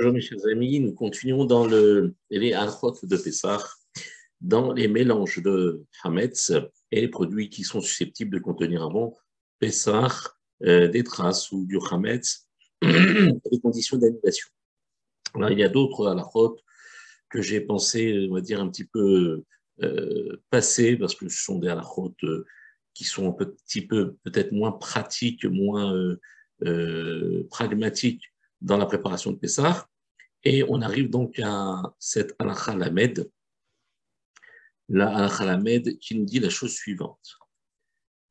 Aujourd'hui, chers amis, nous continuons dans le, les alchot de Pessah, dans les mélanges de Hametz et les produits qui sont susceptibles de contenir avant Pessah, euh, des traces ou du Hametz, les conditions d'annulation. il y a d'autres alachot que j'ai pensé, on va dire, un petit peu euh, passer, parce que ce sont des alachot euh, qui sont un petit peu peut-être moins pratiques, moins euh, euh pragmatiques dans la préparation de Pessah. Et on arrive donc à cette halakha lamed, la halakha lamed qui nous dit la chose suivante.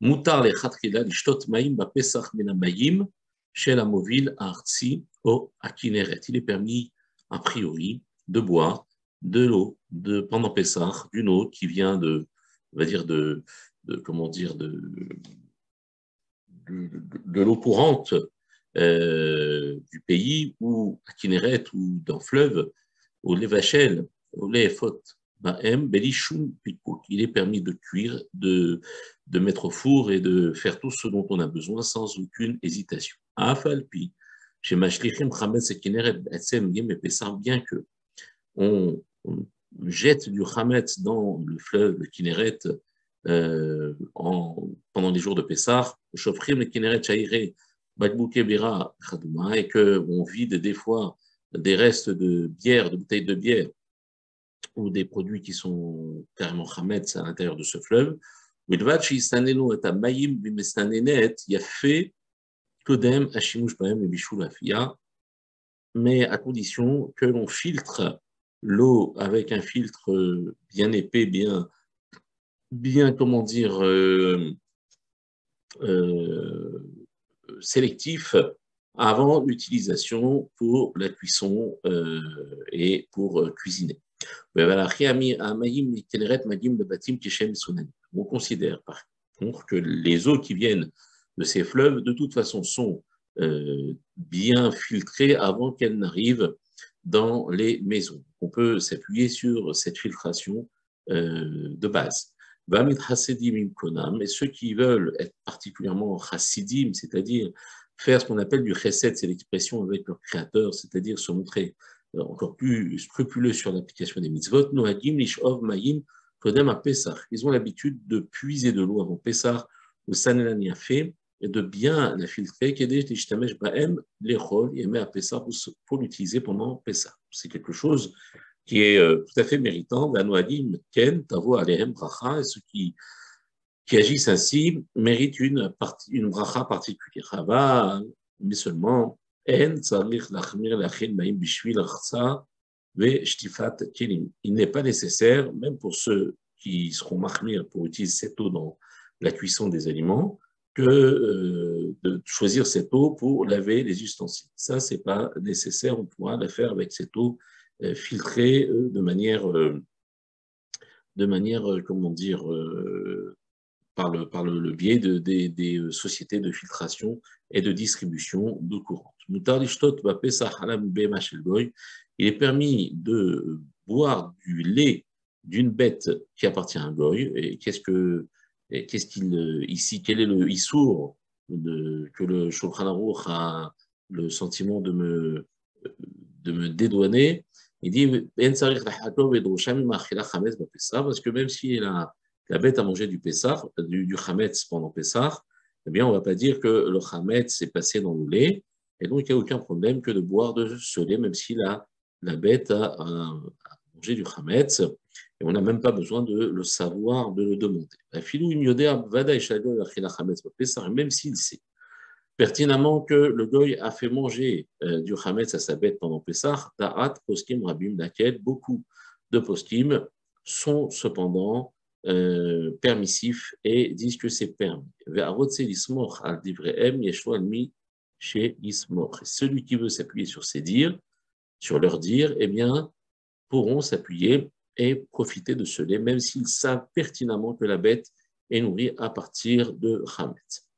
Mutar le lishtot maim ba Pesach mayim chez la movile artsi au akineret. Il est permis, a priori, de boire de l'eau de, pendant Pessah, d'une eau qui vient de, on va dire, de, de comment dire, de, de, de l'eau courante euh, du pays ou à Kinneret ou dans fleuve, au Lévachel, au Léfot, il est permis de cuire, de, de mettre au four et de faire tout ce dont on a besoin sans aucune hésitation. Afalpi, chez Mashlichim Chametz et Kinneret, bien que on, jette du Chametz dans le fleuve, le Kinneret, euh, en, pendant les jours de Pessah, Shofrim le Kinneret Chairé, et qu'on vide des fois des restes de bière, de bouteilles de bière, ou des produits qui sont carrément chametz à l'intérieur de ce fleuve, mais à condition que l'on filtre l'eau avec un filtre bien épais, bien, bien comment dire, euh, euh, sélectif avant l'utilisation pour la cuisson euh, et pour euh, cuisiner. On considère par contre que les eaux qui viennent de ces fleuves, de toute façon, sont euh, bien filtrées avant qu'elles n'arrivent dans les maisons. On peut s'appuyer sur cette filtration de base et ceux qui veulent être particulièrement chassidim, c'est-à-dire faire ce qu'on appelle du chesed, c'est l'expression avec leur créateur, c'est-à-dire se montrer euh, encore plus scrupuleux sur l'application des mitzvot, noagim lishov mayim kodem à. Ils ont l'habitude de puiser de l'eau avant Pessah, ou sanelani a fait, et de bien la filtrer, baem et à Pessah pour l'utiliser pendant Pessah. C'est quelque chose qui est euh, tout à fait méritant. Et ceux qui, qui agissent ainsi méritent une, bracha particulière. Mais seulement, En Il n'est pas nécessaire, même pour ceux qui seront mahmir pour utiliser cette eau dans la cuisson des aliments, que euh, de choisir cette eau pour laver les ustensiles. Ça, c'est pas nécessaire, on pourra la faire avec cette eau filtré euh, de manière, euh, de manière, comment dire, par le, par le, biais de, des, des, sociétés de filtration et de distribution d'eau courante. Il est permis de boire du lait d'une bête qui appartient à un goy. Et qu'est-ce que, qu'est-ce qu'il, ici, quel est le issour que le Shulchan a le sentiment de me, de me dédouaner? Il dit parce que même si la, la bête a mangé du Pessah, du, du pendant Pessah, eh bien, on ne va pas dire que le Hametz est passé dans le lait, et donc il n'y a aucun problème que de boire de ce lait, même si la, la bête a, mangé du Hametz, et on n'a même pas besoin de le savoir, de le demander. Même s'il sait pertinemment que le goy a fait manger euh, du chametz à sa bête pendant Pessah, Da'at poskim rabim laquelle beaucoup de poskim sont cependant euh, permissifs et disent que c'est permis. Celui qui veut s'appuyer sur ces dires, sur leurs dires, eh bien, pourront s'appuyer et profiter de ce lait, même s'ils savent pertinemment que la bête est nourrie à partir de chametz.